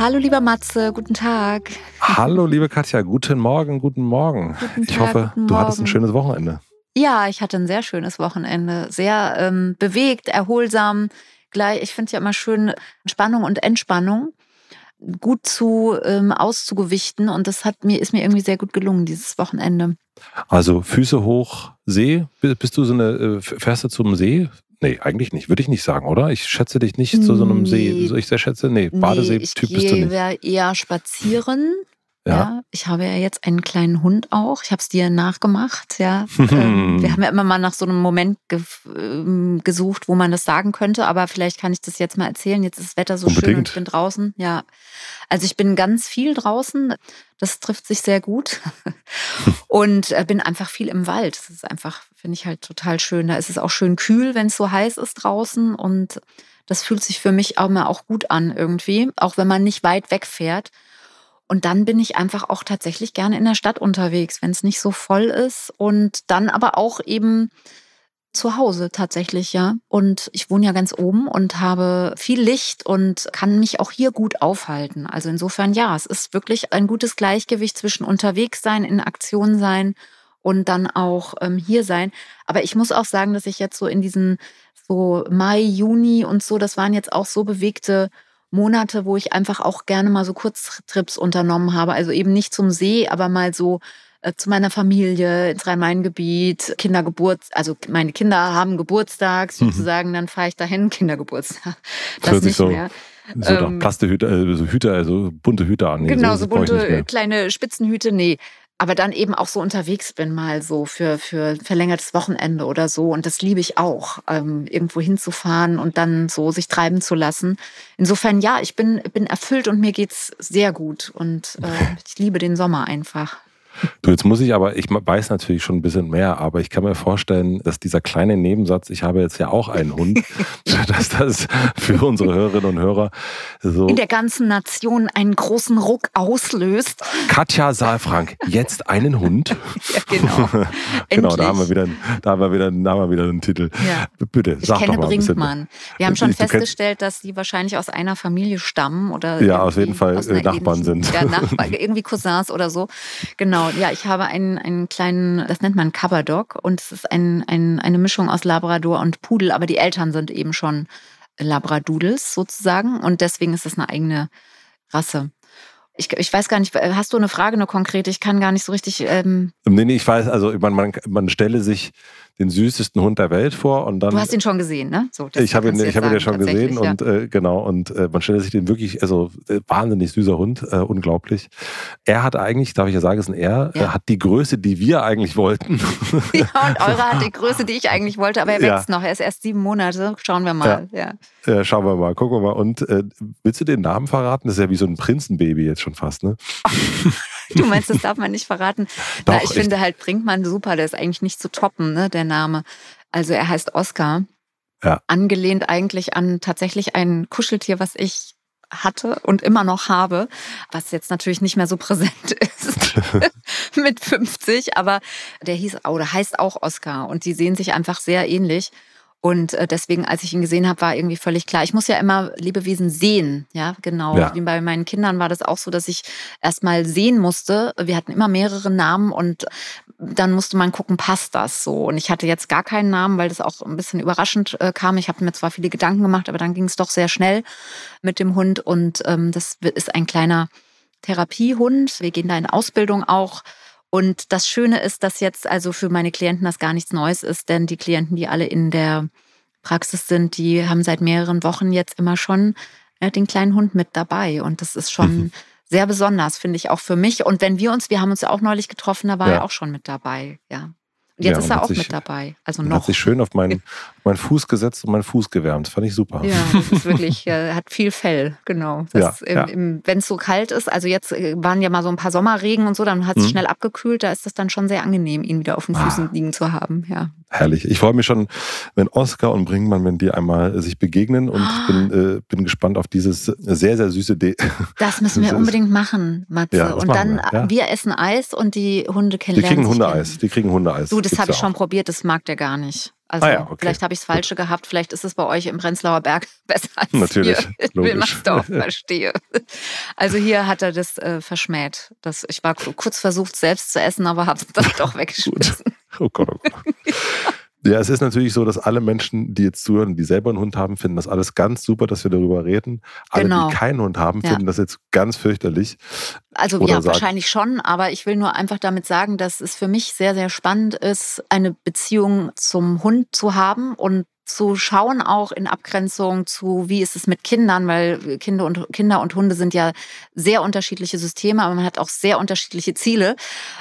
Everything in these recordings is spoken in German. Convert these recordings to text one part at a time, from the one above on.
Hallo lieber Matze, guten Tag. Hallo liebe Katja, guten Morgen, guten Morgen. Guten ich Tag, hoffe, guten du hattest ein Morgen. schönes Wochenende. Ja, ich hatte ein sehr schönes Wochenende. Sehr ähm, bewegt, erholsam. Gleich, ich finde ja immer schön Spannung und Entspannung gut zu ähm, auszugewichten und das hat mir ist mir irgendwie sehr gut gelungen dieses Wochenende. Also Füße hoch, See. Bist du so eine, äh, fährst du zum See? Nee, eigentlich nicht. Würde ich nicht sagen, oder? Ich schätze dich nicht zu so einem See. Nee. So ich sehr schätze, nee, Nee, ich Badesee-Typ bist du gehe nicht. eher- eher spazieren. Ja. Ja. ich habe ja jetzt einen kleinen Hund auch. Ich habe es dir nachgemacht. Ja, ähm, wir haben ja immer mal nach so einem Moment ge ähm, gesucht, wo man das sagen könnte. Aber vielleicht kann ich das jetzt mal erzählen. Jetzt ist das Wetter so schön und Unbedingt. ich bin draußen. Ja, also ich bin ganz viel draußen. Das trifft sich sehr gut und äh, bin einfach viel im Wald. Das ist einfach, finde ich halt total schön. Da ist es auch schön kühl, wenn es so heiß ist draußen und das fühlt sich für mich auch immer auch gut an irgendwie, auch wenn man nicht weit wegfährt. Und dann bin ich einfach auch tatsächlich gerne in der Stadt unterwegs, wenn es nicht so voll ist. Und dann aber auch eben zu Hause tatsächlich, ja. Und ich wohne ja ganz oben und habe viel Licht und kann mich auch hier gut aufhalten. Also insofern, ja, es ist wirklich ein gutes Gleichgewicht zwischen unterwegs sein, in Aktion sein und dann auch ähm, hier sein. Aber ich muss auch sagen, dass ich jetzt so in diesen so Mai, Juni und so, das waren jetzt auch so bewegte Monate, wo ich einfach auch gerne mal so Kurztrips unternommen habe. Also eben nicht zum See, aber mal so äh, zu meiner Familie ins Rhein-Main-Gebiet, Kindergeburts, also meine Kinder haben Geburtstag sozusagen, dann fahre ich dahin, Kindergeburtstag. Das hört sich nicht so- mehr. So Ähm, Plastehüter, äh, so Hüter, also bunte Hüter an. Nee, genau, so nicht bunte mehr. kleine Spitzenhüte, nee. Aber dann eben auch so unterwegs bin, mal so für, für verlängertes Wochenende oder so. Und das liebe ich auch, ähm, irgendwo hinzufahren und dann so sich treiben zu lassen. Insofern, ja, ich bin, bin erfüllt und mir geht's sehr gut. Und äh, ich liebe den Sommer einfach. Du, jetzt muss ich aber, ich weiß natürlich schon ein bisschen mehr, aber ich kann mir vorstellen, dass dieser kleine Nebensatz, ich habe jetzt ja auch einen Hund, dass das für unsere Hörerinnen und Hörer so In der ganzen Nation einen großen Ruck auslöst. Katja Saalfrank, jetzt einen Hund. Ja, genau. genau, da haben wir wieder, da haben wir wieder, da haben wir wieder einen Titel. Ja. Bitte, Ich sag kenne doch mal. Brinkmann. Wir haben schon kennst- festgestellt, dass die wahrscheinlich aus einer Familie stammen oder Ja, auf jeden Fall, äh, Nachbarn sind. Ja, Nachbarn, irgendwie Cousins oder so. Genau. Ja, ich habe einen, einen kleinen, das nennt man Coverdog und es ist ein, ein, eine Mischung aus Labrador und Pudel, aber die Eltern sind eben schon Labradoodles sozusagen und deswegen ist es eine eigene Rasse. Ich, ich weiß gar nicht, hast du eine Frage, eine konkrete? Ich kann gar nicht so richtig. Ähm, Nee, nee, ich weiß, also man, man, man stelle sich den süßesten Hund der Welt vor und dann. du hast ihn schon gesehen, ne? So, ich habe ihn, ich habe ihn ja schon gesehen tatsächlich, und äh, genau und äh, man stellt sich den wirklich, also äh, wahnsinnig süßer Hund, äh, unglaublich. Er hat eigentlich, darf ich ja sagen, ist ein Er, Ja. er hat die Größe, die wir eigentlich wollten. Ja, und eure hat die Größe, die ich eigentlich wollte, aber er Ja. wächst noch. Er ist erst sieben Monate. Schauen wir mal. Ja. schauen wir mal, gucken wir mal. Und äh, willst du den Namen verraten? Das ist ja wie so ein Prinzenbaby jetzt schon fast, ne? Du meinst, das darf man nicht verraten? Doch, Na, ich echt. finde halt Brinkmann super. Der ist eigentlich nicht zu toppen, ne, der Name. Also er heißt Oscar. Ja. Angelehnt eigentlich an tatsächlich ein Kuscheltier, was ich hatte und immer noch habe, was jetzt natürlich nicht mehr so präsent ist mit 50, aber der hieß oder heißt auch Oscar und die sehen sich einfach sehr ähnlich. Und äh, deswegen, als ich ihn gesehen habe, war irgendwie völlig klar. Ich muss ja immer Lebewesen sehen, ja, genau. Ja. Wie bei meinen Kindern war das auch so, dass ich erst mal sehen musste. Wir hatten immer mehrere Namen und dann musste man gucken, passt das so. Und ich hatte jetzt gar keinen Namen, weil das auch ein bisschen überraschend äh, kam. Ich habe mir zwar viele Gedanken gemacht, aber dann ging es doch sehr schnell mit dem Hund. Und ähm, das ist ein kleiner Therapiehund. Wir gehen da in Ausbildung auch. Und das Schöne ist, dass jetzt also für meine Klienten das gar nichts Neues ist, denn die Klienten, die alle in der Praxis sind, die haben seit mehreren Wochen jetzt immer schon ja, den kleinen Hund mit dabei. Und das ist schon mhm. sehr besonders, finde ich auch für mich. Und wenn wir uns, wir haben uns ja auch neulich getroffen, da war ja. er auch schon mit dabei, ja. Und jetzt ja, ist er auch sich, mit dabei. Also noch. Hat sich schön auf meinen, meinen Fuß gesetzt und meinen Fuß gewärmt. Das fand ich super. Ja, das ist wirklich, äh, hat viel Fell, genau. ja, ja. Wenn es so kalt ist, also jetzt äh, waren ja mal so ein paar Sommerregen und so, dann hat es mhm. schnell abgekühlt. Da ist es dann schon sehr angenehm, ihn wieder auf den Füßen ah. liegen zu haben. Ja. Herrlich. Ich freue mich schon, wenn Oskar und Brinkmann, wenn die einmal sich begegnen und oh. bin, äh, bin gespannt auf dieses sehr, sehr süße D. Das müssen wir unbedingt machen, Matze. Ja, und dann, wir. Wir. essen Eis und die Hunde kennenlernen. Die kriegen Hundeeis. Die kriegen Hundeeis. Du, das habe ich schon probiert, das mag der gar nicht. Also ah ja, okay. vielleicht habe ich das Falsche Gut. gehabt, vielleicht ist es bei euch im Prenzlauer Berg besser als Natürlich, hier in Wilmersdorf, verstehe. Also hier hat er das äh, verschmäht. Das, ich war kurz versucht, selbst zu essen, aber habe es dann doch weggeschmissen. oh Gott, oh Gott. Ja, es ist natürlich so, dass alle Menschen, die jetzt zuhören, die selber einen Hund haben, finden das alles ganz super, dass wir darüber reden. Alle, genau. die keinen Hund haben, finden ja. das jetzt ganz fürchterlich. Also Oder ja, wahrscheinlich schon, aber ich will nur einfach damit sagen, dass es für mich sehr, sehr spannend ist, eine Beziehung zum Hund zu haben und zu schauen auch in Abgrenzung zu, wie ist es mit Kindern, weil Kinder und, Kinder und Hunde sind ja sehr unterschiedliche Systeme, aber man hat auch sehr unterschiedliche Ziele.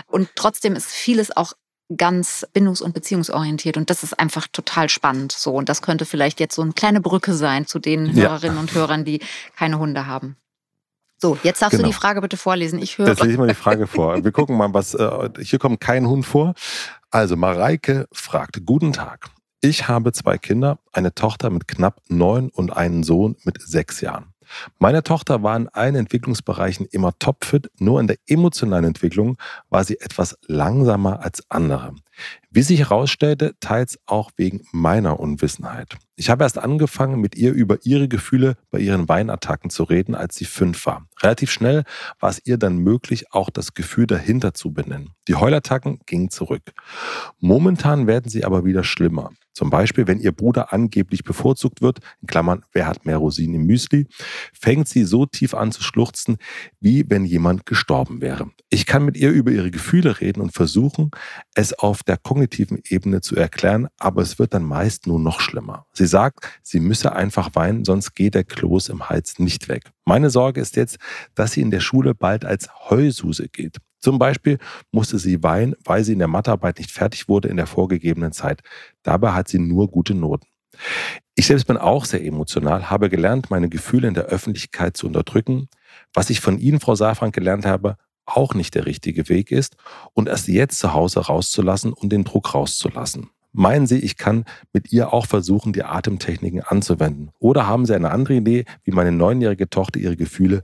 Und trotzdem ist vieles auch ganz bindungs- und beziehungsorientiert. Und das ist einfach total spannend. So, und das könnte vielleicht jetzt so eine kleine Brücke sein zu den ja. Hörerinnen und Hörern, die keine Hunde haben. So, jetzt darfst genau. du die Frage bitte vorlesen. Ich höre. Jetzt lese ich mal die Frage vor. Wir gucken mal, was. Äh, hier kommt kein Hund vor. Also, Mareike fragt: Guten Tag. Ich habe zwei Kinder, eine Tochter mit knapp neun und einen Sohn mit sechs Jahren. Meine Tochter war in allen Entwicklungsbereichen immer topfit, nur in der emotionalen Entwicklung war sie etwas langsamer als andere. Wie sich herausstellte, teils auch wegen meiner Unwissenheit. Ich habe erst angefangen, mit ihr über ihre Gefühle bei ihren Weinattacken zu reden, als sie fünf war. Relativ schnell war es ihr dann möglich, auch das Gefühl dahinter zu benennen. Die Heulattacken gingen zurück. Momentan werden sie aber wieder schlimmer. Zum Beispiel, wenn ihr Bruder angeblich bevorzugt wird, in Klammern, wer hat mehr Rosinen im Müsli, fängt sie so tief an zu schluchzen, wie wenn jemand gestorben wäre. Ich kann mit ihr über ihre Gefühle reden und versuchen, es auf der kognitiven Ebene zu erklären, aber es wird dann meist nur noch schlimmer. Sie sagt, sie müsse einfach weinen, sonst geht der Kloß im Hals nicht weg. Meine Sorge ist jetzt, dass sie in der Schule bald als Heususe geht. Zum Beispiel musste sie weinen, weil sie in der Mathearbeit nicht fertig wurde in der vorgegebenen Zeit. Dabei hat sie nur gute Noten. Ich selbst bin auch sehr emotional, habe gelernt, meine Gefühle in der Öffentlichkeit zu unterdrücken. Was ich von Ihnen, Frau Safran, gelernt habe, auch nicht der richtige Weg ist und erst jetzt zu Hause rauszulassen und den Druck rauszulassen. Meinen Sie, ich kann mit ihr auch versuchen, die Atemtechniken anzuwenden? Oder haben Sie eine andere Idee, wie meine neunjährige Tochter ihre Gefühle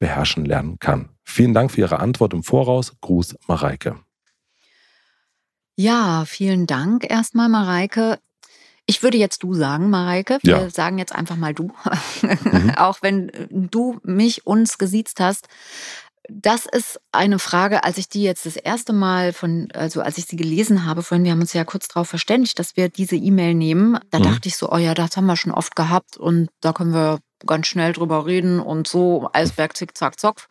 beherrschen lernen kann? Vielen Dank für Ihre Antwort im Voraus. Gruß, Mareike. Ja, vielen Dank erstmal, Mareike. Ich würde jetzt du sagen, Mareike. Wir ja. sagen jetzt einfach mal du. Mhm. Auch wenn du mich, uns gesiezt hast. Das ist eine Frage, als ich die jetzt das erste Mal von, also als ich sie gelesen habe, vorhin, wir haben uns ja kurz darauf verständigt, dass wir diese E-Mail nehmen. Da mhm. dachte ich so, oh ja, das haben wir schon oft gehabt und da können wir ganz schnell drüber reden und so, Eisberg, zick, zack, zock.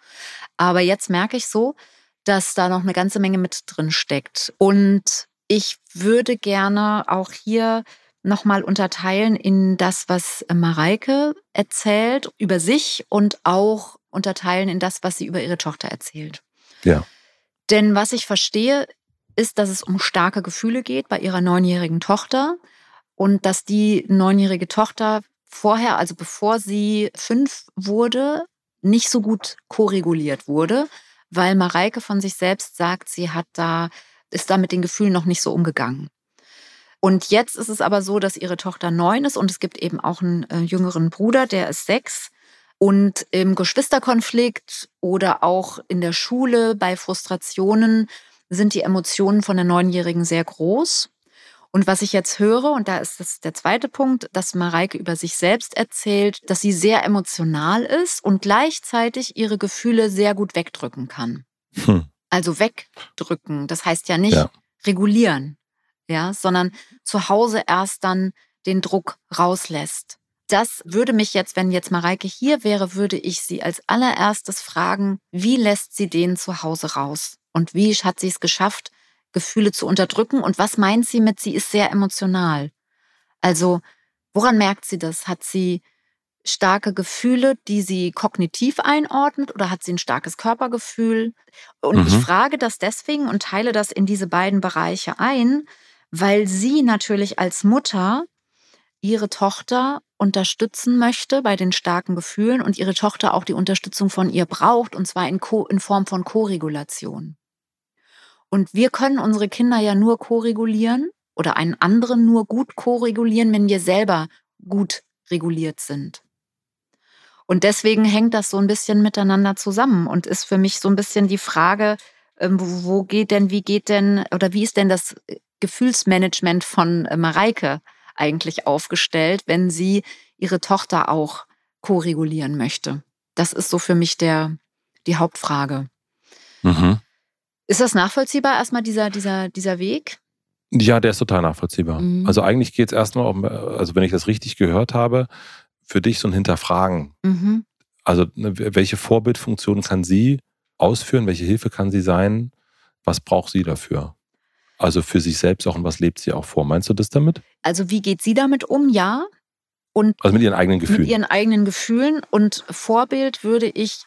Aber jetzt merke ich so, dass da noch eine ganze Menge mit drin steckt. Und ich würde gerne auch hier nochmal unterteilen in das, was Mareike erzählt über sich und auch unterteilen in das, was sie über ihre Tochter erzählt. Ja. Denn was ich verstehe, ist, dass es um starke Gefühle geht bei ihrer neunjährigen Tochter und dass die neunjährige Tochter vorher, also bevor sie fünf wurde, nicht so gut koreguliert wurde, weil Mareike von sich selbst sagt, sie hat da, ist da mit den Gefühlen noch nicht so umgegangen. Und jetzt ist es aber so, dass ihre Tochter neun ist und es gibt eben auch einen äh, jüngeren Bruder, der ist sechs. Und im Geschwisterkonflikt oder auch in der Schule bei Frustrationen sind die Emotionen von der Neunjährigen sehr groß. Und was ich jetzt höre, und da ist das der zweite Punkt, dass Mareike über sich selbst erzählt, dass sie sehr emotional ist und gleichzeitig ihre Gefühle sehr gut wegdrücken kann. Hm. Also wegdrücken, das heißt ja nicht ja. regulieren, ja, sondern zu Hause erst dann den Druck rauslässt. Das würde mich jetzt, wenn jetzt Mareike hier wäre, würde ich sie als allererstes fragen, wie lässt sie den zu Hause raus? Und wie hat sie es geschafft, Gefühle zu unterdrücken. Und was meint sie mit, sie ist sehr emotional? Also, woran merkt sie das? Hat sie starke Gefühle, die sie kognitiv einordnet oder hat sie ein starkes Körpergefühl? Und mhm. ich frage das deswegen und teile das in diese beiden Bereiche ein, weil sie natürlich als Mutter ihre Tochter unterstützen möchte bei den starken Gefühlen und ihre Tochter auch die Unterstützung von ihr braucht, und zwar in, Co in Form von Koregulation. Und wir können unsere Kinder ja nur koregulieren oder einen anderen nur gut koregulieren, wenn wir selber gut reguliert sind. Und deswegen hängt das so ein bisschen miteinander zusammen und ist für mich so ein bisschen die Frage, ähm, wo geht denn, wie geht denn oder wie ist denn das Gefühlsmanagement von äh, Mareike eigentlich aufgestellt, wenn sie ihre Tochter auch koregulieren möchte? Das ist so für mich der, die Hauptfrage. Mhm. Ist das nachvollziehbar, erstmal dieser, dieser, dieser Weg? Ja, der ist total nachvollziehbar. Mhm. Also eigentlich geht es erstmal um, also wenn ich das richtig gehört habe, für dich so ein Hinterfragen. Mhm. Also ne, welche Vorbildfunktion kann sie ausführen, welche Hilfe kann sie sein, was braucht sie dafür? Also für sich selbst auch und was lebt sie auch vor? Meinst du das damit? Also wie geht sie damit um? Ja. Und also mit ihren eigenen Gefühlen. Mit ihren eigenen Gefühlen. Und Vorbild würde ich,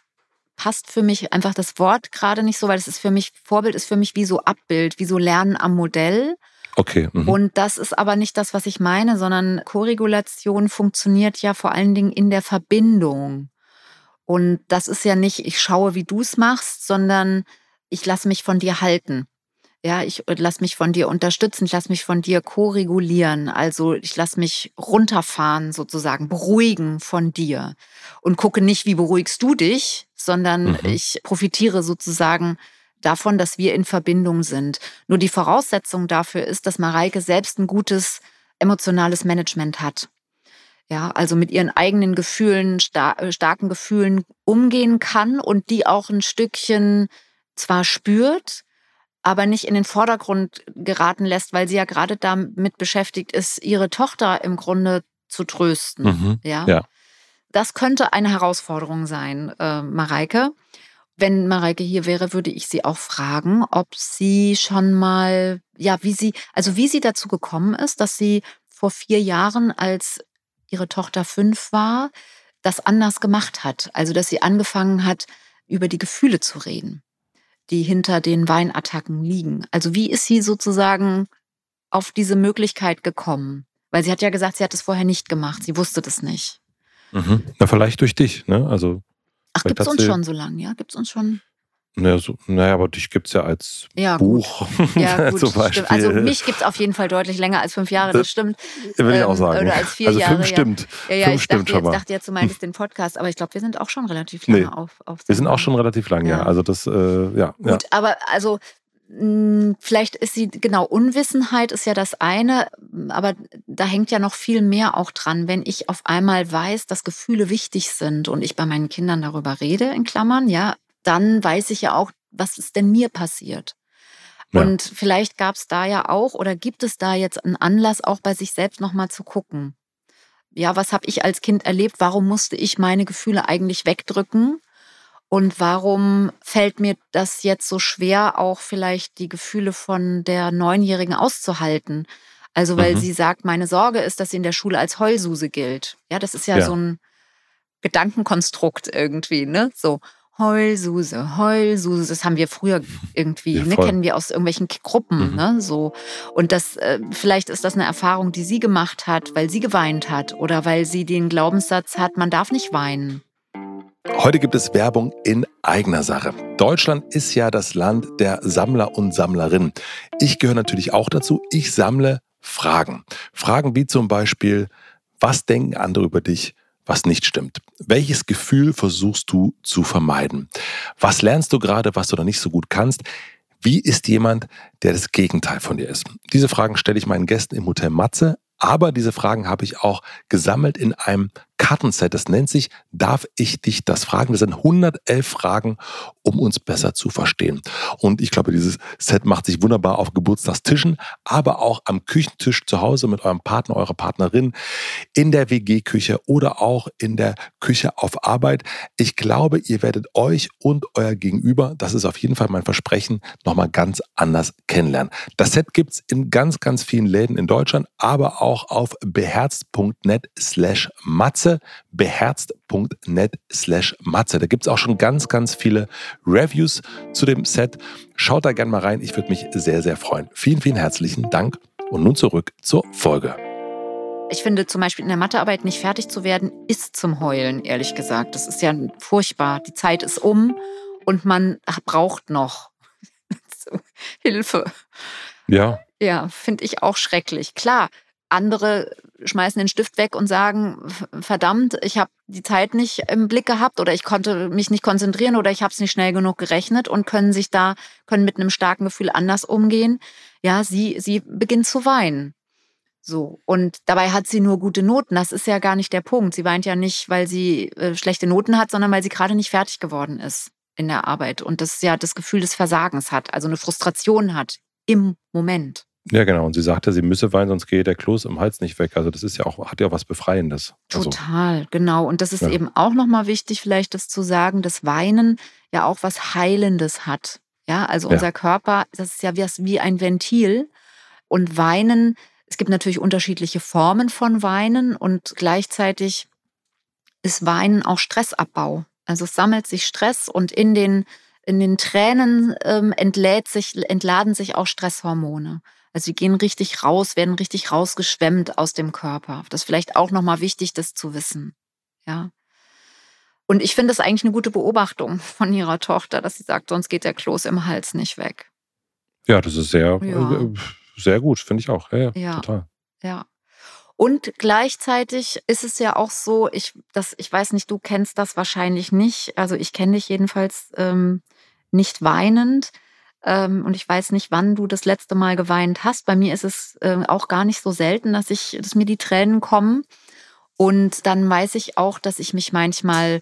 passt für mich einfach das Wort gerade nicht so, weil es ist für mich, Vorbild ist für mich wie so Abbild, wie so Lernen am Modell. Okay. Mhm. Und das ist aber nicht das, was ich meine, sondern Koregulation funktioniert ja vor allen Dingen in der Verbindung. Und das ist ja nicht, ich schaue, wie du es machst, sondern ich lasse mich von dir halten. Ja, ich lasse mich von dir unterstützen, ich lasse mich von dir koregulieren. Also ich lasse mich runterfahren, sozusagen, beruhigen von dir. Und gucke nicht, wie beruhigst du dich, sondern mhm. ich profitiere sozusagen davon, dass wir in Verbindung sind. Nur die Voraussetzung dafür ist, dass Mareike selbst ein gutes emotionales Management hat. Ja, also mit ihren eigenen Gefühlen, star äh, starken Gefühlen umgehen kann und die auch ein Stückchen zwar spürt, aber nicht in den Vordergrund geraten lässt, weil sie ja gerade damit beschäftigt ist, ihre Tochter im Grunde zu trösten. Mhm, ja? ja? Das könnte eine Herausforderung sein, äh, Mareike. Wenn Mareike hier wäre, würde ich sie auch fragen, ob sie schon mal, ja, wie sie, also wie sie dazu gekommen ist, dass sie vor vier Jahren, als ihre Tochter fünf war, das anders gemacht hat. Also, dass sie angefangen hat, über die Gefühle zu reden, die hinter den Weinattacken liegen. Also, wie ist sie sozusagen auf diese Möglichkeit gekommen? Weil sie hat ja gesagt, sie hat es vorher nicht gemacht. Sie wusste das nicht. Mhm. Na, vielleicht durch dich, ne? Also Ach, gibt es uns schon so lange, ja? Gibt es uns schon? Naja, so, naja, aber dich gibt es ja als ja, Buch. Ja, gut, zum Beispiel. Also mich gibt es auf jeden Fall deutlich länger als fünf Jahre, das stimmt. Will ich auch ähm, sagen. Oder als vier also Jahre. Fünf stimmt. Ja, ja, fünf ich stimmt dachte, schon mal. Ich dachte jetzt, du meintest den Podcast, aber ich glaube, wir sind auch schon relativ lange nee, auf, auf Wir sind auch schon relativ lange, ja. Also das, äh, ja. Gut, ja. aber also hm, Vielleicht ist sie, genau, Unwissenheit ist ja das eine, aber da hängt ja noch viel mehr auch dran, wenn ich auf einmal weiß, dass Gefühle wichtig sind und ich bei meinen Kindern darüber rede, in Klammern, ja, dann weiß ich ja auch, was ist denn mir passiert. Ja. Und vielleicht gab es da ja auch oder gibt es da jetzt einen Anlass, auch bei sich selbst nochmal zu gucken. Ja, was habe ich als Kind erlebt? Warum musste ich meine Gefühle eigentlich wegdrücken? Und warum fällt mir das jetzt so schwer, auch vielleicht die Gefühle von der Neunjährigen auszuhalten? Also, weil mhm. sie sagt, meine Sorge ist, dass sie in der Schule als Heulsuse gilt. Ja, das ist ja, ja. so ein Gedankenkonstrukt irgendwie, ne? So. Heulsuse, Heulsuse, das haben wir früher irgendwie, ja, ne, kennen wir aus irgendwelchen Gruppen, mhm. ne, so. Und das, äh, vielleicht ist das eine Erfahrung, die sie gemacht hat, weil sie geweint hat oder weil sie den Glaubenssatz hat, man darf nicht weinen. Heute gibt es Werbung in eigener Sache. Deutschland ist ja das Land der Sammler und Sammlerinnen. Ich gehöre natürlich auch dazu. Ich sammle Fragen. Fragen wie zum Beispiel, was denken andere über dich, was nicht stimmt? Welches Gefühl versuchst du zu vermeiden? Was lernst du gerade, was du noch nicht so gut kannst? Wie ist jemand, der das Gegenteil von dir ist? Diese Fragen stelle ich meinen Gästen im Hotel Matze aber diese Fragen habe ich auch gesammelt in einem Kartenset. Das nennt sich Darf ich dich das fragen? Das sind 111 Fragen, um uns besser zu verstehen. Und ich glaube, dieses Set macht sich wunderbar auf Geburtstagstischen, aber auch am Küchentisch zu Hause mit eurem Partner, eurer Partnerin, in der WG-Küche oder auch in der Küche auf Arbeit. Ich glaube, ihr werdet euch und euer Gegenüber, das ist auf jeden Fall mein Versprechen, nochmal ganz anders kennenlernen. Das Set gibt es in ganz, ganz vielen Läden in Deutschland, aber auch auf beherzt.net slash matze matzebeherzt.net slash matze. Da gibt es auch schon ganz, ganz viele Reviews zu dem Set. Schaut da gerne mal rein. Ich würde mich sehr, sehr freuen. Vielen, vielen herzlichen Dank. Und nun zurück zur Folge. Ich finde zum Beispiel in der Mathearbeit nicht fertig zu werden, ist zum Heulen, ehrlich gesagt. Das ist ja furchtbar. Die Zeit ist um und man braucht noch Hilfe. Ja. Ja, finde ich auch schrecklich. Klar, andere schmeißen den Stift weg und sagen, verdammt, ich habe die Zeit nicht im Blick gehabt oder ich konnte mich nicht konzentrieren oder ich habe es nicht schnell genug gerechnet und können sich da, können mit einem starken Gefühl anders umgehen. Ja, sie, sie beginnt zu weinen. So. Und dabei hat sie nur gute Noten. Das ist ja gar nicht der Punkt. Sie weint ja nicht, weil sie äh, schlechte Noten hat, sondern weil sie gerade nicht fertig geworden ist in der Arbeit und das ja das Gefühl des Versagens hat, also eine Frustration hat im Moment. Ja, genau. Und sie sagte, sie müsse weinen, sonst gehe der Kloß im Hals nicht weg. Also das ist ja auch, hat ja auch was Befreiendes. Also Total, also, genau. Und das ist ja. eben auch nochmal wichtig, vielleicht das zu sagen, dass Weinen ja auch was Heilendes hat. Ja, also unser ja. Körper, das ist ja wie ein Ventil. Und Weinen, es gibt natürlich unterschiedliche Formen von Weinen und gleichzeitig ist Weinen auch Stressabbau. Also es sammelt sich Stress und in den, in den Tränen ähm, entlädt sich, entladen sich auch Stresshormone. Also die gehen richtig raus, werden richtig rausgeschwemmt aus dem Körper. Das ist vielleicht auch nochmal wichtig, das zu wissen. Ja. Und ich finde es eigentlich eine gute Beobachtung von ihrer Tochter, dass sie sagt, sonst geht der Kloß im Hals nicht weg. Ja, das ist sehr, ja. äh, sehr gut, finde ich auch. Ja, ja, ja, total. Ja. Und gleichzeitig ist es ja auch so, ich, das, ich weiß nicht, du kennst das wahrscheinlich nicht. Also ich kenne dich jedenfalls ähm, nicht weinend. Ähm, und ich weiß nicht, wann du das letzte Mal geweint hast. Bei mir ist es äh, auch gar nicht so selten, dass ich, dass mir die Tränen kommen. Und dann weiß ich auch, dass ich mich manchmal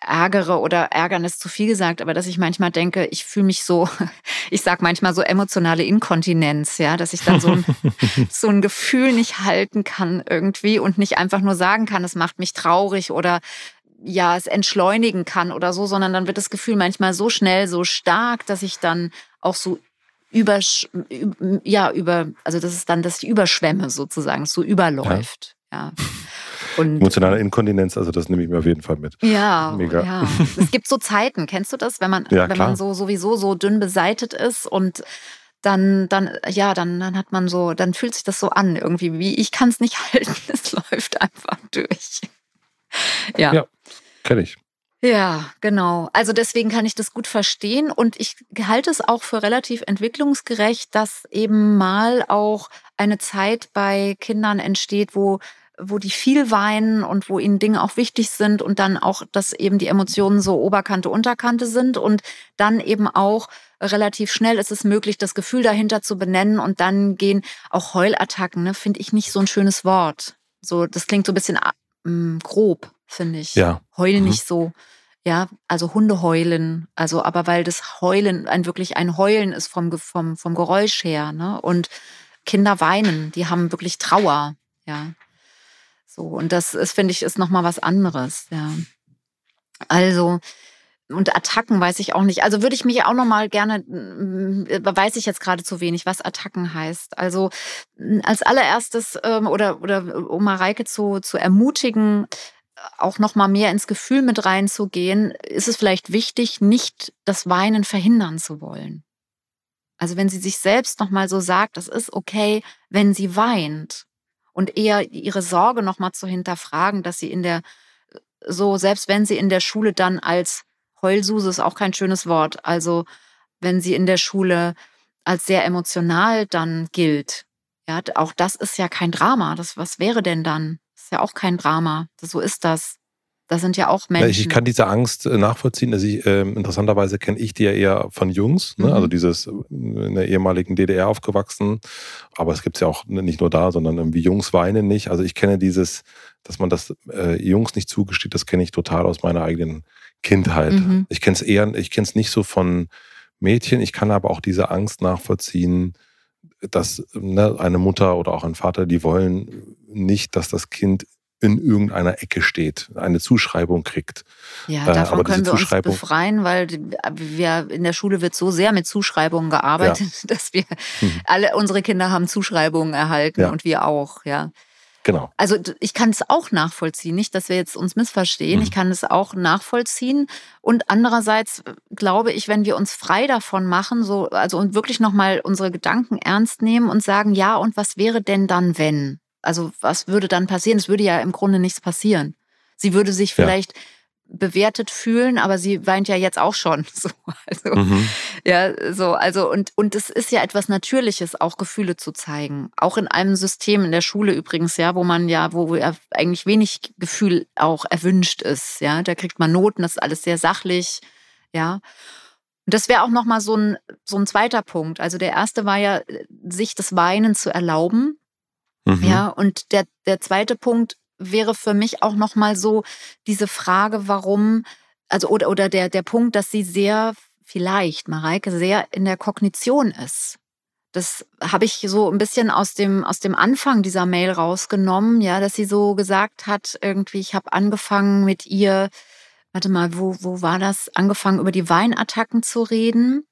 ärgere oder ärgern ist zu viel gesagt, aber dass ich manchmal denke, ich fühle mich so, ich sag manchmal so emotionale Inkontinenz, ja, dass ich dann so ein, so ein Gefühl nicht halten kann irgendwie und nicht einfach nur sagen kann, es macht mich traurig oder ja, es entschleunigen kann oder so, sondern dann wird das Gefühl manchmal so schnell, so stark, dass ich dann auch so über, ja, über, also das ist dann, dass ich überschwemme sozusagen, so überläuft, ja. ja. Und Emotionale Inkontinenz, also das nehme ich mir auf jeden Fall mit. Ja, Mega. ja. Es gibt so Zeiten, kennst du das, wenn man, ja, wenn man so sowieso so dünn beseitet ist und dann, dann, ja, dann, dann hat man so, dann fühlt sich das so an, irgendwie, wie ich kann es nicht halten, es läuft einfach durch. Ja. Ja, kenne ich. Ja, genau. Also deswegen kann ich das gut verstehen und ich halte es auch für relativ entwicklungsgerecht, dass eben mal auch eine Zeit bei Kindern entsteht, wo wo die viel weinen und wo ihnen Dinge auch wichtig sind und dann auch, dass eben die Emotionen so Oberkante, Unterkante sind und dann eben auch relativ schnell ist es möglich, das Gefühl dahinter zu benennen und dann gehen auch Heulattacken, ne, finde ich nicht so ein schönes Wort. So, das klingt so ein bisschen ähm, grob, finde ich. Ja. Heule mhm. nicht so. Ja, also Hunde heulen, also aber weil das Heulen ein wirklich ein Heulen ist vom, vom, vom Geräusch her, ne? Und Kinder weinen, die haben wirklich Trauer, ja. So, und das ist, finde ich, ist nochmal was anderes, ja. Also, und Attacken weiß ich auch nicht. Also würde ich mich auch nochmal gerne, äh, weiß ich jetzt gerade zu wenig, was Attacken heißt. Also als allererstes ähm, oder, oder um Mareike zu, zu ermutigen, auch nochmal mehr ins Gefühl mit reinzugehen, ist es vielleicht wichtig, nicht das Weinen verhindern zu wollen. Also wenn sie sich selbst nochmal so sagt, es ist okay, wenn sie weint und eher ihre Sorge nochmal zu hinterfragen, dass sie in der, so selbst wenn sie in der Schule dann als Heulsuse ist auch kein schönes Wort, also wenn sie in der Schule als sehr emotional dann gilt, ja, auch das ist ja kein Drama. Das, was wäre denn dann? Das ist ja auch kein Drama. So ist das. Das sind ja auch Menschen. Ich kann diese Angst äh, nachvollziehen. Also ich, äh, interessanterweise kenne ich die ja eher von Jungs, ne? mhm. also dieses äh, in der ehemaligen DDR aufgewachsen. Aber es gibt es ja auch nicht nur da, sondern irgendwie Jungs weinen nicht. Also ich kenne dieses, dass man das äh, Jungs nicht zugesteht, das kenne ich total aus meiner eigenen Kindheit. Mhm. Ich kenne es eher, ich kenne es nicht so von Mädchen. Ich kann aber auch diese Angst nachvollziehen, dass ne, eine Mutter oder auch ein Vater, die wollen nicht, dass das Kind in irgendeiner Ecke steht, eine Zuschreibung kriegt. Ja, äh, davon können wir uns befreien, weil wir in der Schule wird so sehr mit Zuschreibungen gearbeitet, ja. dass wir mhm. alle unsere Kinder haben Zuschreibungen erhalten ja. und wir auch, ja. Genau. Also ich kann es auch nachvollziehen, nicht, dass wir jetzt uns missverstehen. Mhm. Ich kann es auch nachvollziehen. Und andererseits äh, glaube ich, wenn wir uns frei davon machen, so also und wirklich noch mal unsere Gedanken ernst nehmen und sagen, ja, und was wäre denn dann, wenn? Also was würde dann passieren? Es würde ja im Grunde nichts passieren. Sie würde sich vielleicht ja bewertet fühlen, aber sie weint ja jetzt auch schon. So, also, mhm. ja, so, also, und, und es ist ja etwas Natürliches, auch Gefühle zu zeigen. Auch in einem System, in der Schule übrigens, ja, wo man ja, wo ja eigentlich wenig Gefühl auch erwünscht ist, ja. Da kriegt man Noten, das ist alles sehr sachlich, ja. Und das wäre auch nochmal so ein, so ein zweiter Punkt. Also der erste war ja, sich das Weinen zu erlauben. Mhm. Ja, und der, der zweite Punkt wäre für mich auch noch mal so diese Frage, warum, also oder, oder der, der Punkt, dass sie sehr, vielleicht, Mareike, sehr in der Kognition ist. Das habe ich so ein bisschen aus dem, aus dem Anfang dieser Mail rausgenommen, ja, dass sie so gesagt hat, irgendwie, ich habe angefangen mit ihr, warte mal, wo, wo war das? Angefangen über die Weinattacken zu reden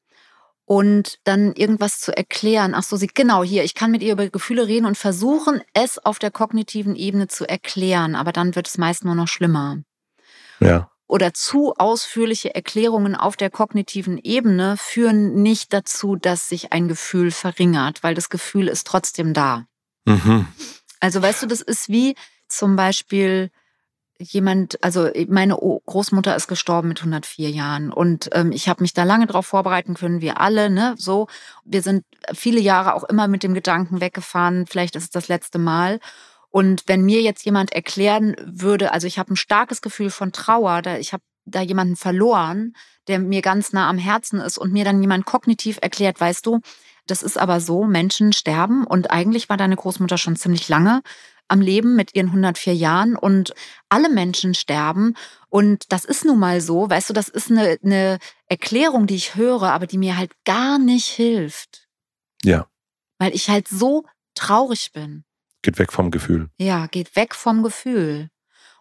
und dann irgendwas zu erklären. Ach so, sie, genau hier, ich kann mit ihr über Gefühle reden und versuchen, es auf der kognitiven Ebene zu erklären, aber dann wird es meist nur noch schlimmer. Ja. Oder zu ausführliche Erklärungen auf der kognitiven Ebene führen nicht dazu, dass sich ein Gefühl verringert, weil das Gefühl ist trotzdem da. Mhm. Also weißt du, das ist wie zum Beispiel jemand, also meine Großmutter ist gestorben mit 104 Jahren und ähm, ich habe mich da lange darauf vorbereiten können, wir alle, ne, so. Wir sind viele Jahre auch immer mit dem Gedanken weggefahren, vielleicht ist es das letzte Mal. Und wenn mir jetzt jemand erklären würde, also ich habe ein starkes Gefühl von Trauer, da ich habe da jemanden verloren, der mir ganz nah am Herzen ist und mir dann jemand kognitiv erklärt, weißt du, das ist aber so, Menschen sterben und eigentlich war deine Großmutter schon ziemlich lange am Leben mit ihren 104 Jahren und alle Menschen sterben. Und das ist nun mal so, weißt du, das ist eine, eine Erklärung, die ich höre, aber die mir halt gar nicht hilft. Ja. Weil ich halt so traurig bin. Geht weg vom Gefühl. Ja, geht weg vom Gefühl.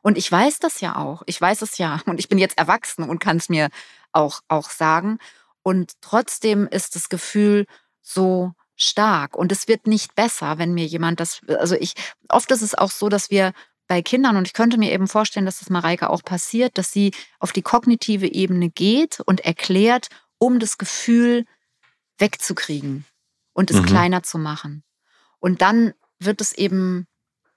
Und ich weiß das ja auch. Ich weiß es ja. Und ich bin jetzt erwachsen und kann es mir auch, auch sagen. Und trotzdem ist das Gefühl so stark und es wird nicht besser, wenn mir jemand das, also ich, oft ist es auch so, dass wir bei Kindern, und ich könnte mir eben vorstellen, dass das Mareike auch passiert, dass sie auf die kognitive Ebene geht und erklärt, um das Gefühl wegzukriegen und es mhm. kleiner zu machen. Und dann wird es eben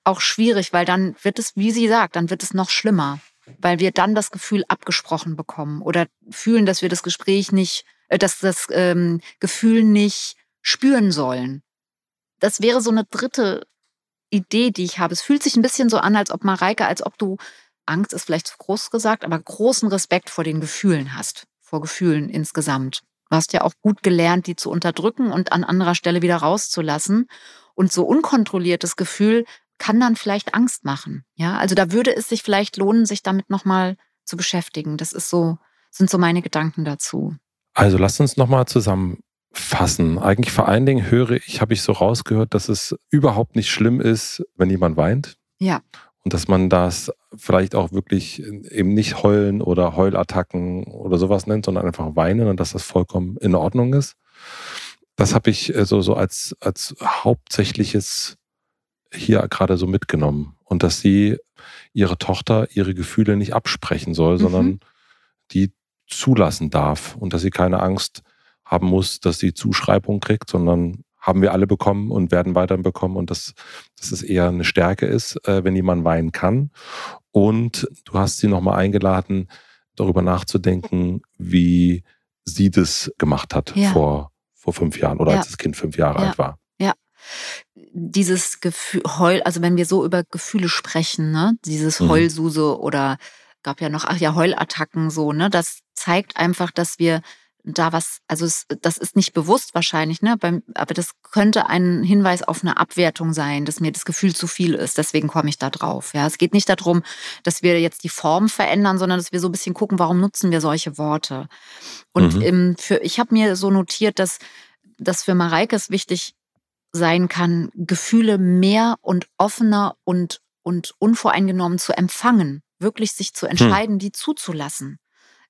auch schwierig, weil dann wird es, wie sie sagt, dann wird es noch schlimmer, weil wir dann das Gefühl abgesprochen bekommen oder fühlen, dass wir das Gespräch nicht, äh, dass das ähm, Gefühl nicht spüren sollen. Das wäre so eine dritte Idee, die ich habe. Es fühlt sich ein bisschen so an, als ob Mareike, als ob du, Angst ist vielleicht zu groß gesagt, aber großen Respekt vor den Gefühlen hast, vor Gefühlen insgesamt. Du hast ja auch gut gelernt, die zu unterdrücken und an anderer Stelle wieder rauszulassen. Und so unkontrolliertes Gefühl kann dann vielleicht Angst machen. Ja, also da würde es sich vielleicht lohnen, sich damit nochmal zu beschäftigen. Das ist so, sind so meine Gedanken dazu. Also lasst uns nochmal zusammen fassen. Eigentlich vor allen Dingen höre ich, habe ich so rausgehört, dass es überhaupt nicht schlimm ist, wenn jemand weint. Ja. Und dass man das vielleicht auch wirklich eben nicht heulen oder Heulattacken oder sowas nennt, sondern einfach weinen und dass das vollkommen in Ordnung ist. Das habe ich äh, so, so als, als hauptsächliches hier gerade so mitgenommen. Und dass sie ihre Tochter ihre Gefühle nicht absprechen soll, mhm. sondern die zulassen darf und dass sie keine Angst haben muss, dass sie Zuschreibung kriegt, sondern haben wir alle bekommen und werden weiterhin bekommen und dass, dass es eher eine Stärke ist, äh, wenn jemand weinen kann. Und du hast sie nochmal eingeladen, darüber nachzudenken, wie sie das gemacht hat ja. vor, vor fünf Jahren oder ja. als das Kind fünf Jahre ja. alt war. Ja. Dieses Gefühl, Heul, also wenn wir so über Gefühle sprechen, ne, dieses mhm. Heulsuse oder gab ja noch, ach ja, Heulattacken so, ne, das zeigt einfach, dass wir da was, also es, das ist nicht bewusst wahrscheinlich, ne? aber das könnte ein Hinweis auf eine Abwertung sein, dass mir das Gefühl zu viel ist. Deswegen komme ich da drauf. Ja, es geht nicht darum, dass wir jetzt die Form verändern, sondern dass wir so ein bisschen gucken, warum nutzen wir solche Worte. Und mhm. im, für, ich habe mir so notiert, dass das für Mareike es wichtig sein kann, Gefühle mehr und offener und, und unvoreingenommen zu empfangen, wirklich sich zu hm. entscheiden, hm. die zuzulassen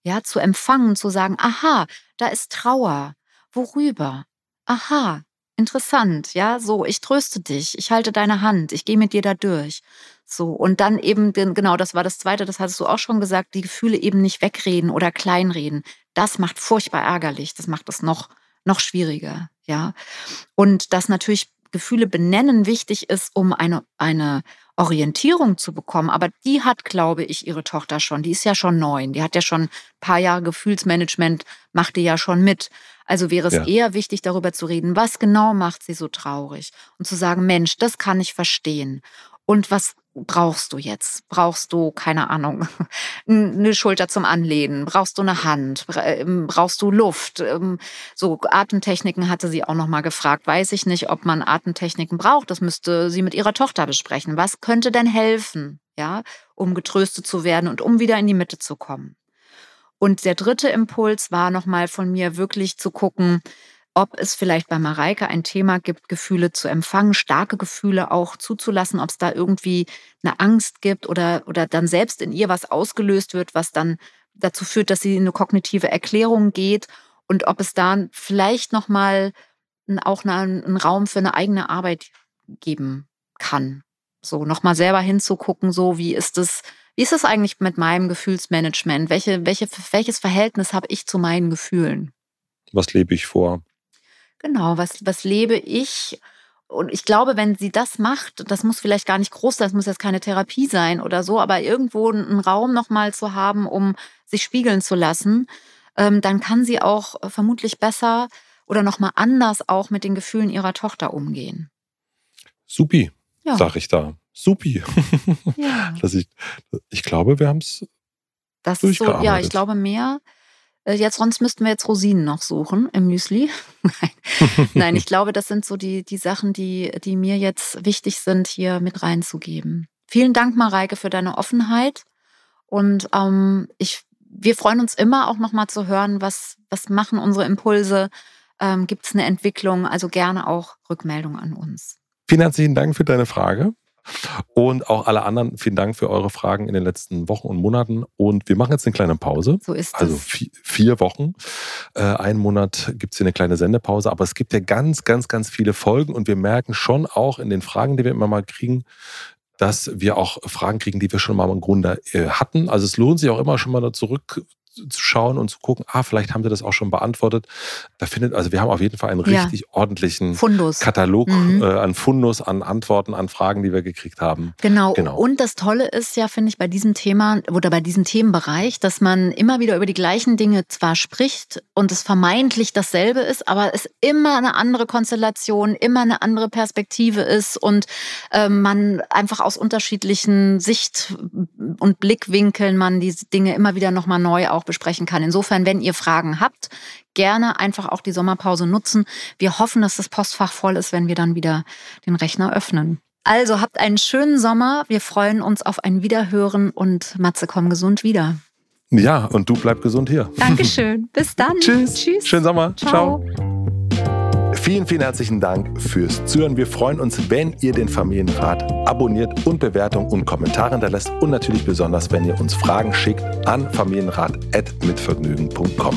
ja, zu empfangen, zu sagen, aha, da ist Trauer. Worüber? Aha, interessant, ja, so, ich tröste dich, ich halte deine Hand, ich gehe mit dir da durch. So, und dann eben, genau, das war das Zweite, das hattest du auch schon gesagt, die Gefühle eben nicht wegreden oder kleinreden. Das macht furchtbar ärgerlich, das macht es noch, noch schwieriger, ja. Und dass natürlich Gefühle benennen wichtig ist, um eine, eine Orientierung zu bekommen. Aber die hat, glaube ich, ihre Tochter schon. Die ist ja schon neun. Die hat ja schon ein paar Jahre Gefühlsmanagement, macht die ja schon mit. Also wäre es ja. eher wichtig, darüber zu reden, was genau macht sie so traurig und zu sagen, Mensch, das kann ich verstehen. Und was brauchst du jetzt? Brauchst du, keine Ahnung, eine Schulter zum Anlehnen? Brauchst du eine Hand? Ähm, brauchst du Luft? Ähm, so Atemtechniken hatte sie auch noch mal gefragt. Weiß ich nicht, ob man Atemtechniken braucht. Das müsste sie mit ihrer Tochter besprechen. Was könnte denn helfen, ja, um getröstet zu werden und um wieder in die Mitte zu kommen? Und der dritte Impuls war nochmal von mir wirklich zu gucken, ob es vielleicht bei Mareike ein Thema gibt, Gefühle zu empfangen, starke Gefühle auch zuzulassen, ob es da irgendwie eine Angst gibt oder, oder dann selbst in ihr was ausgelöst wird, was dann dazu führt, dass sie in eine kognitive Erklärung geht und ob es da vielleicht nochmal auch einen Raum für eine eigene Arbeit geben kann. So nochmal selber hinzugucken, so wie ist es, wie ist es eigentlich mit meinem Gefühlsmanagement? Welche, welche, welches Verhältnis habe ich zu meinen Gefühlen? Was lebe ich vor? Genau, was, was lebe ich? Und ich glaube, wenn sie das macht, das muss vielleicht gar nicht groß sein, das muss jetzt keine Therapie sein oder so, aber irgendwo einen Raum nochmal zu haben, um sich spiegeln zu lassen, ähm, dann kann sie auch vermutlich besser oder nochmal anders auch mit den Gefühlen ihrer Tochter umgehen. Supi, ja. sag ich da. Supi. Ja. Dass ich, ich glaube, wir haben es. Das ist so, ja, ich glaube mehr. Äh, jetzt, sonst müssten wir jetzt Rosinen noch suchen im Müsli. Nein. Nein, ich glaube, das sind so die, die Sachen, die, die mir jetzt wichtig sind, hier mit reinzugeben. Vielen Dank, Mareike, für deine Offenheit. Und ähm, ich, wir freuen uns immer auch nochmal zu hören, was, was machen unsere Impulse. Ähm, Gibt es eine Entwicklung? Also gerne auch Rückmeldung an uns. Vielen herzlichen Dank für deine Frage. Und auch alle anderen, vielen Dank für eure Fragen in den letzten Wochen und Monaten. Und wir machen jetzt eine kleine Pause. So ist es. Also vier, vier Wochen. Äh, einen Monat gibt es hier eine kleine Sendepause. Aber es gibt ja ganz, ganz, ganz viele Folgen. Und wir merken schon auch in den Fragen, die wir immer mal kriegen, dass wir auch Fragen kriegen, die wir schon mal im Grunde äh, hatten. Also es lohnt sich auch immer schon mal da zurück zu schauen und zu gucken, ah, vielleicht haben sie das auch schon beantwortet. Da findet, also wir haben auf jeden Fall einen richtig ja. ordentlichen Fundus. Katalog mhm. äh, an Fundus, an Antworten, an Fragen, die wir gekriegt haben. Genau. genau. Und das Tolle ist ja, finde ich, bei diesem Thema oder bei diesem Themenbereich, dass man immer wieder über die gleichen Dinge zwar spricht und es vermeintlich dasselbe ist, aber es immer eine andere Konstellation, immer eine andere Perspektive ist und äh, man einfach aus unterschiedlichen Sicht- und Blickwinkeln man die Dinge immer wieder nochmal neu auch besprechen kann. Insofern, wenn ihr Fragen habt, gerne einfach auch die Sommerpause nutzen. Wir hoffen, dass das Postfach voll ist, wenn wir dann wieder den Rechner öffnen. Also habt einen schönen Sommer. Wir freuen uns auf ein Wiederhören und Matze, komm gesund wieder. Ja, und du bleib gesund hier. Dankeschön. Bis dann. Tschüss. Tschüss. Schönen Sommer. Ciao. Ciao. Vielen, vielen herzlichen Dank fürs Zuhören. Wir freuen uns, wenn ihr den Familienrat abonniert und Bewertungen und Kommentare hinterlässt und natürlich besonders, wenn ihr uns Fragen schickt an familienrat.mitvergnügen.com.